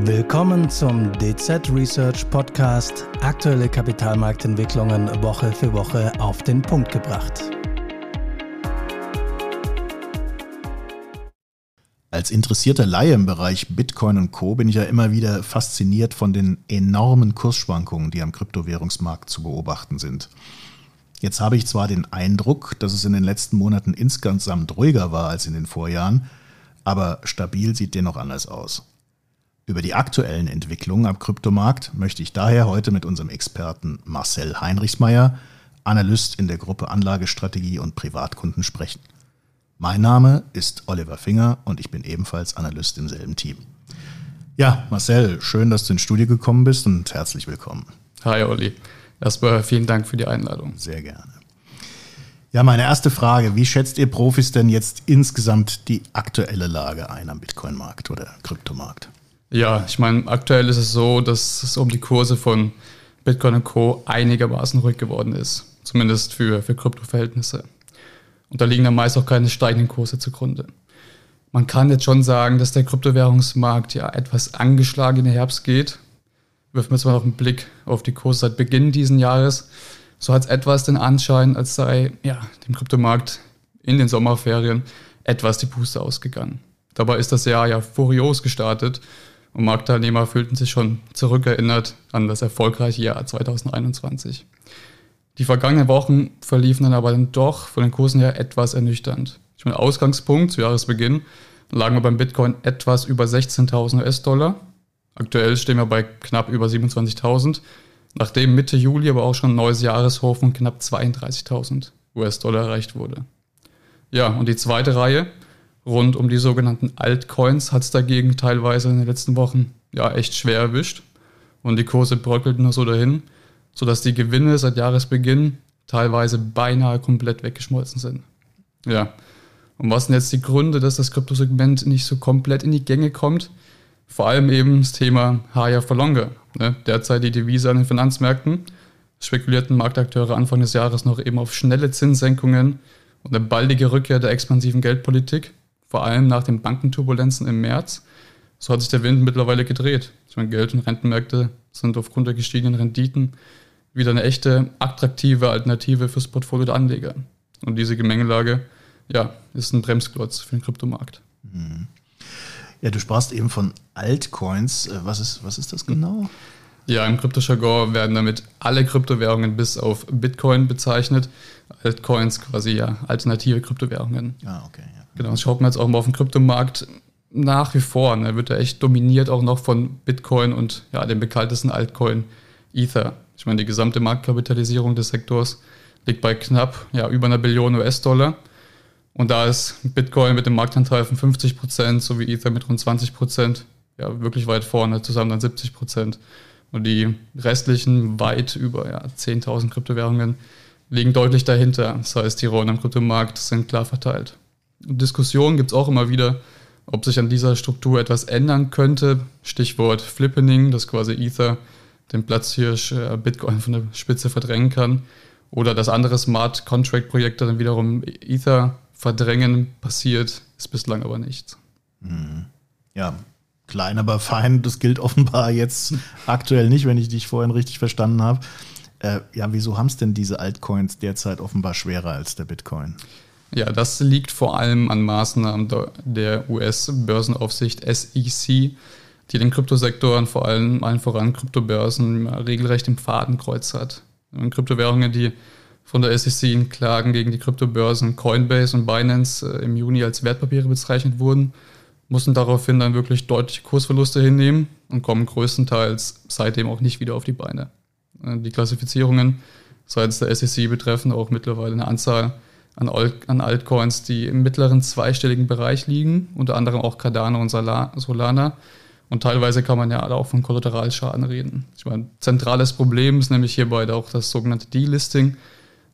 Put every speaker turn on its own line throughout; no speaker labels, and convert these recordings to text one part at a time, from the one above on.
Willkommen zum DZ Research Podcast. Aktuelle Kapitalmarktentwicklungen Woche für Woche auf den Punkt gebracht.
Als interessierter Laie im Bereich Bitcoin und Co. bin ich ja immer wieder fasziniert von den enormen Kursschwankungen, die am Kryptowährungsmarkt zu beobachten sind. Jetzt habe ich zwar den Eindruck, dass es in den letzten Monaten insgesamt ruhiger war als in den Vorjahren, aber stabil sieht dennoch anders aus. Über die aktuellen Entwicklungen am Kryptomarkt möchte ich daher heute mit unserem Experten Marcel Heinrichsmeier, Analyst in der Gruppe Anlagestrategie und Privatkunden sprechen. Mein Name ist Oliver Finger und ich bin ebenfalls Analyst im selben Team. Ja, Marcel, schön, dass du ins Studio gekommen bist und herzlich willkommen.
Hi Olli. Erstmal vielen Dank für die Einladung.
Sehr gerne. Ja, meine erste Frage. Wie schätzt ihr Profis denn jetzt insgesamt die aktuelle Lage ein am Bitcoin-Markt oder Kryptomarkt?
Ja, ich meine, aktuell ist es so, dass es um die Kurse von Bitcoin und Co. einigermaßen ruhig geworden ist. Zumindest für, für Kryptoverhältnisse. Und da liegen dann meist auch keine steigenden Kurse zugrunde. Man kann jetzt schon sagen, dass der Kryptowährungsmarkt ja etwas angeschlagen in den Herbst geht. Wirft man jetzt mal noch einen Blick auf die Kurse seit Beginn dieses Jahres. So hat es etwas den Anschein, als sei ja, dem Kryptomarkt in den Sommerferien etwas die Puste ausgegangen. Dabei ist das Jahr ja furios gestartet und Marktteilnehmer fühlten sich schon zurückerinnert an das erfolgreiche Jahr 2021. Die vergangenen Wochen verliefen dann aber dann doch von den Kursen her etwas ernüchternd. Ich meine, Ausgangspunkt zu Jahresbeginn lagen wir beim Bitcoin etwas über 16.000 US-Dollar. Aktuell stehen wir bei knapp über 27.000, nachdem Mitte Juli aber auch schon ein neues Jahreshoch von knapp 32.000 US-Dollar erreicht wurde. Ja, und die zweite Reihe, rund um die sogenannten Altcoins hat es dagegen teilweise in den letzten Wochen ja echt schwer erwischt und die Kurse bröckelten nur so dahin, sodass die Gewinne seit Jahresbeginn teilweise beinahe komplett weggeschmolzen sind. Ja, und was sind jetzt die Gründe, dass das Kryptosegment nicht so komplett in die Gänge kommt? Vor allem eben das Thema Higher for Longer. Ne? Derzeit die Devise an den Finanzmärkten spekulierten Marktakteure Anfang des Jahres noch eben auf schnelle Zinssenkungen und eine baldige Rückkehr der expansiven Geldpolitik vor allem nach den Bankenturbulenzen im März. So hat sich der Wind mittlerweile gedreht. Ich meine, Geld- und Rentenmärkte sind aufgrund der gestiegenen Renditen wieder eine echte attraktive Alternative fürs Portfolio der Anleger. Und diese Gemengelage, ja, ist ein Bremsklotz für den Kryptomarkt. Mhm.
Ja, du sprachst eben von Altcoins. Äh, was ist, was ist das genau?
Ja, im Kryptojargon werden damit alle Kryptowährungen bis auf Bitcoin bezeichnet. Altcoins quasi ja alternative Kryptowährungen. Ah, okay. Ja. Genau, das schaut man jetzt auch mal auf den Kryptomarkt nach wie vor. Ne, wird er echt dominiert auch noch von Bitcoin und ja, dem bekanntesten Altcoin Ether. Ich meine, die gesamte Marktkapitalisierung des Sektors liegt bei knapp ja, über einer Billion US-Dollar. Und da ist Bitcoin mit dem Marktanteil von 50 Prozent sowie Ether mit rund 20 Prozent ja wirklich weit vorne, zusammen dann 70 Prozent. Und die restlichen weit über ja, 10.000 Kryptowährungen liegen deutlich dahinter. Das heißt, die Rollen am Kryptomarkt sind klar verteilt. Diskussionen gibt es auch immer wieder, ob sich an dieser Struktur etwas ändern könnte. Stichwort Flippening, dass quasi Ether den Platzhirsch äh, Bitcoin von der Spitze verdrängen kann. Oder dass andere Smart Contract Projekte dann wiederum Ether verdrängen, passiert, ist bislang aber nichts.
Mhm. Ja, klein, aber fein. Das gilt offenbar jetzt aktuell nicht, wenn ich dich vorhin richtig verstanden habe. Äh, ja, wieso haben es denn diese Altcoins derzeit offenbar schwerer als der Bitcoin?
Ja, das liegt vor allem an Maßnahmen der US-Börsenaufsicht SEC, die den Kryptosektor vor allem allen voran Kryptobörsen regelrecht im Fadenkreuz hat. Und Kryptowährungen, die von der SEC in Klagen gegen die Kryptobörsen Coinbase und Binance äh, im Juni als Wertpapiere bezeichnet wurden, mussten daraufhin dann wirklich deutliche Kursverluste hinnehmen und kommen größtenteils seitdem auch nicht wieder auf die Beine. Äh, die Klassifizierungen seitens der SEC betreffen auch mittlerweile eine Anzahl an, Altcoins, die im mittleren zweistelligen Bereich liegen, unter anderem auch Cardano und Solana. Und teilweise kann man ja auch von Kollateralschaden reden. Ich meine, zentrales Problem ist nämlich hierbei auch das sogenannte Delisting.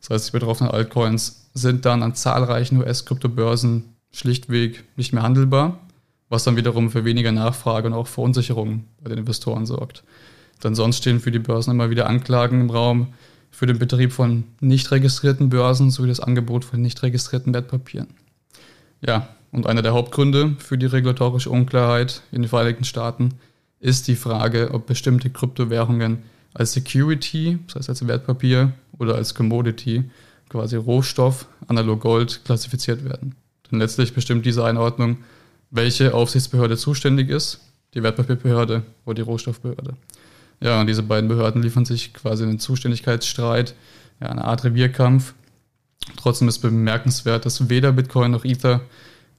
Das heißt, die betroffenen Altcoins sind dann an zahlreichen US-Kryptobörsen schlichtweg nicht mehr handelbar, was dann wiederum für weniger Nachfrage und auch Verunsicherung bei den Investoren sorgt. Denn sonst stehen für die Börsen immer wieder Anklagen im Raum, für den Betrieb von nicht registrierten Börsen sowie das Angebot von nicht registrierten Wertpapieren. Ja, und einer der Hauptgründe für die regulatorische Unklarheit in den Vereinigten Staaten ist die Frage, ob bestimmte Kryptowährungen als Security, das heißt als Wertpapier oder als Commodity, quasi Rohstoff, analog Gold, klassifiziert werden. Denn letztlich bestimmt diese Einordnung, welche Aufsichtsbehörde zuständig ist, die Wertpapierbehörde oder die Rohstoffbehörde. Ja, und diese beiden Behörden liefern sich quasi einen Zuständigkeitsstreit, ja, eine Art Revierkampf. Trotzdem ist bemerkenswert, dass weder Bitcoin noch Ether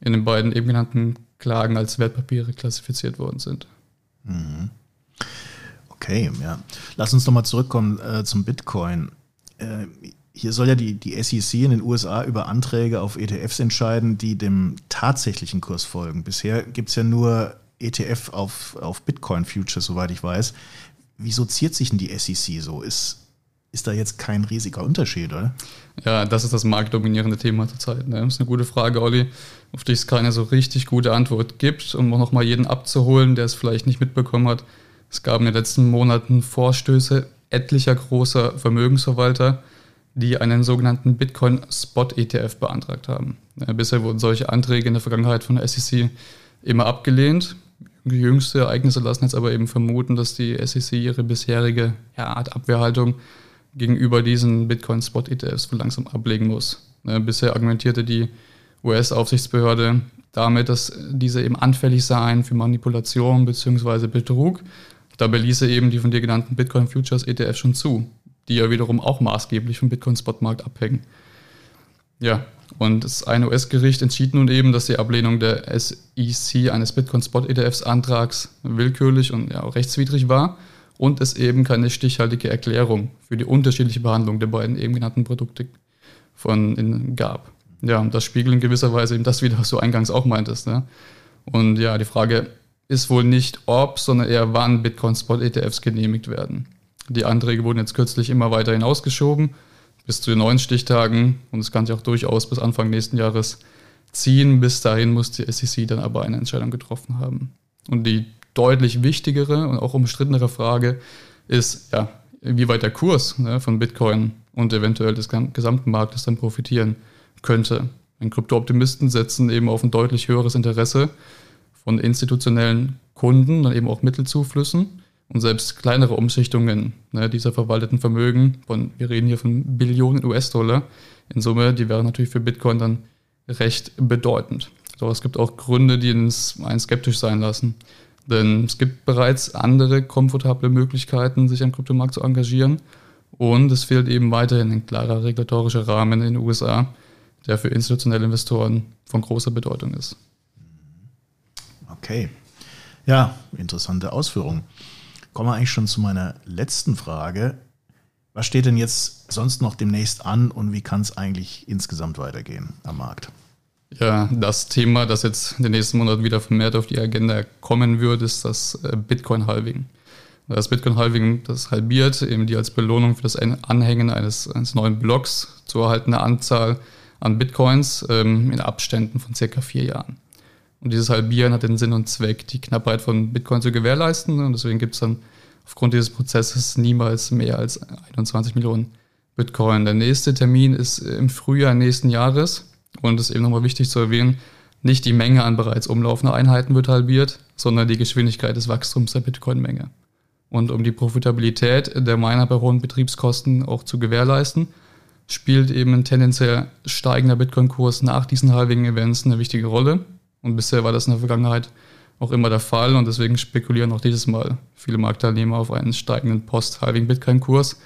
in den beiden eben genannten Klagen als Wertpapiere klassifiziert worden sind.
Mhm. Okay, ja. Lass uns nochmal zurückkommen äh, zum Bitcoin. Äh, hier soll ja die, die SEC in den USA über Anträge auf ETFs entscheiden, die dem tatsächlichen Kurs folgen. Bisher gibt es ja nur ETF auf, auf Bitcoin-Futures, soweit ich weiß. Wie soziert sich denn die SEC so? Ist, ist da jetzt kein riesiger Unterschied, oder?
Ja, das ist das marktdominierende Thema zurzeit. Ne? Das ist eine gute Frage, Olli, auf die es keine so richtig gute Antwort gibt, um auch nochmal jeden abzuholen, der es vielleicht nicht mitbekommen hat. Es gab in den letzten Monaten Vorstöße etlicher großer Vermögensverwalter, die einen sogenannten Bitcoin Spot ETF beantragt haben. Bisher wurden solche Anträge in der Vergangenheit von der SEC immer abgelehnt. Jüngste Ereignisse lassen jetzt aber eben vermuten, dass die SEC ihre bisherige ja, Art Abwehrhaltung gegenüber diesen Bitcoin Spot ETFs langsam ablegen muss. Bisher argumentierte die US-Aufsichtsbehörde damit, dass diese eben anfällig seien für Manipulation bzw. Betrug Dabei ließe eben die von dir genannten Bitcoin Futures ETF schon zu, die ja wiederum auch maßgeblich vom Bitcoin-Spotmarkt abhängen. Ja, und das eine US-Gericht entschied nun eben, dass die Ablehnung der SEC eines Bitcoin-Spot-ETFs-Antrags willkürlich und ja, rechtswidrig war und es eben keine stichhaltige Erklärung für die unterschiedliche Behandlung der beiden eben genannten Produkte von in, gab. Ja, und das spiegelt in gewisser Weise eben das wieder, was du eingangs auch meintest. Ne? Und ja, die Frage, ist wohl nicht ob, sondern eher wann Bitcoin-Spot-ETFs genehmigt werden. Die Anträge wurden jetzt kürzlich immer weiter hinausgeschoben bis zu den neuen Stichtagen und es kann sich auch durchaus bis Anfang nächsten Jahres ziehen. Bis dahin muss die SEC dann aber eine Entscheidung getroffen haben. Und die deutlich wichtigere und auch umstrittenere Frage ist, ja, wie weit der Kurs ne, von Bitcoin und eventuell des gesamten Marktes dann profitieren könnte. Denn Kryptooptimisten setzen eben auf ein deutlich höheres Interesse von institutionellen Kunden, dann eben auch Mittelzuflüssen und selbst kleinere Umschichtungen ne, dieser verwalteten Vermögen, von, wir reden hier von Billionen US-Dollar in Summe, die wären natürlich für Bitcoin dann recht bedeutend. Doch es gibt auch Gründe, die uns einen skeptisch sein lassen. Denn es gibt bereits andere komfortable Möglichkeiten, sich am Kryptomarkt zu engagieren. Und es fehlt eben weiterhin ein klarer regulatorischer Rahmen in den USA, der für institutionelle Investoren von großer Bedeutung ist.
Okay. Ja, interessante Ausführung. Kommen wir eigentlich schon zu meiner letzten Frage. Was steht denn jetzt sonst noch demnächst an und wie kann es eigentlich insgesamt weitergehen am Markt?
Ja, das Thema, das jetzt in den nächsten Monaten wieder vermehrt auf die Agenda kommen wird, ist das äh, Bitcoin-Halving. Das Bitcoin-Halving, das halbiert eben die als Belohnung für das Anhängen eines, eines neuen Blocks zu erhaltene Anzahl an Bitcoins ähm, in Abständen von circa vier Jahren. Und dieses Halbieren hat den Sinn und Zweck, die Knappheit von Bitcoin zu gewährleisten. Und deswegen gibt es dann aufgrund dieses Prozesses niemals mehr als 21 Millionen Bitcoin. Der nächste Termin ist im Frühjahr nächsten Jahres. Und es ist eben nochmal wichtig zu erwähnen, nicht die Menge an bereits umlaufender Einheiten wird halbiert, sondern die Geschwindigkeit des Wachstums der Bitcoin-Menge. Und um die Profitabilität der Miner bei hohen Betriebskosten auch zu gewährleisten, spielt eben ein tendenziell steigender Bitcoin-Kurs nach diesen Halving-Events eine wichtige Rolle. Und bisher war das in der Vergangenheit auch immer der Fall und deswegen spekulieren auch dieses Mal viele Marktteilnehmer auf einen steigenden Post-Halving-Bitcoin-Kurs.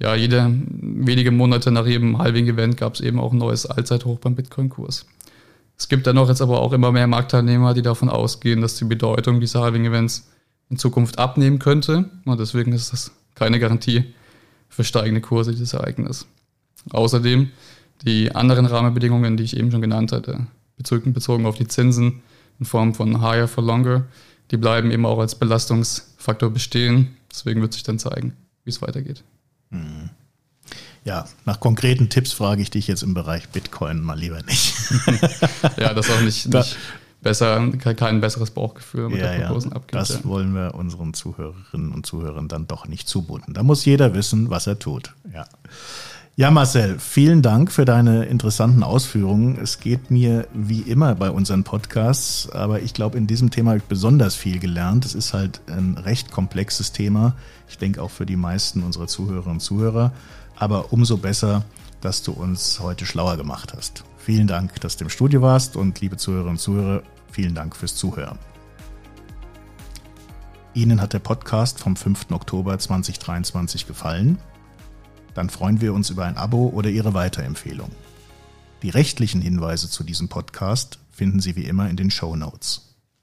Ja, jede wenige Monate nach jedem Halving-Event gab es eben auch ein neues Allzeithoch beim Bitcoin-Kurs. Es gibt dennoch jetzt aber auch immer mehr Marktteilnehmer, die davon ausgehen, dass die Bedeutung dieser Halving-Events in Zukunft abnehmen könnte. Und deswegen ist das keine Garantie für steigende Kurse dieses Ereignis. Außerdem die anderen Rahmenbedingungen, die ich eben schon genannt hatte, bezogen auf die Zinsen in Form von Higher for Longer, die bleiben eben auch als Belastungsfaktor bestehen. Deswegen wird sich dann zeigen, wie es weitergeht. Mhm.
Ja, nach konkreten Tipps frage ich dich jetzt im Bereich Bitcoin mal lieber nicht.
ja, das ist auch nicht, nicht besser, kein besseres Bauchgefühl
mit ja, der Prognosen ja, abgibt. Das ja. wollen wir unseren Zuhörerinnen und Zuhörern dann doch nicht zumuten. Da muss jeder wissen, was er tut. Ja. Ja, Marcel, vielen Dank für deine interessanten Ausführungen. Es geht mir wie immer bei unseren Podcasts, aber ich glaube, in diesem Thema habe ich besonders viel gelernt. Es ist halt ein recht komplexes Thema. Ich denke auch für die meisten unserer Zuhörerinnen und Zuhörer. Aber umso besser, dass du uns heute schlauer gemacht hast. Vielen Dank, dass du im Studio warst und liebe Zuhörerinnen und Zuhörer, vielen Dank fürs Zuhören. Ihnen hat der Podcast vom 5. Oktober 2023 gefallen? Dann freuen wir uns über ein Abo oder Ihre Weiterempfehlung. Die rechtlichen Hinweise zu diesem Podcast finden Sie wie immer in den Show Notes.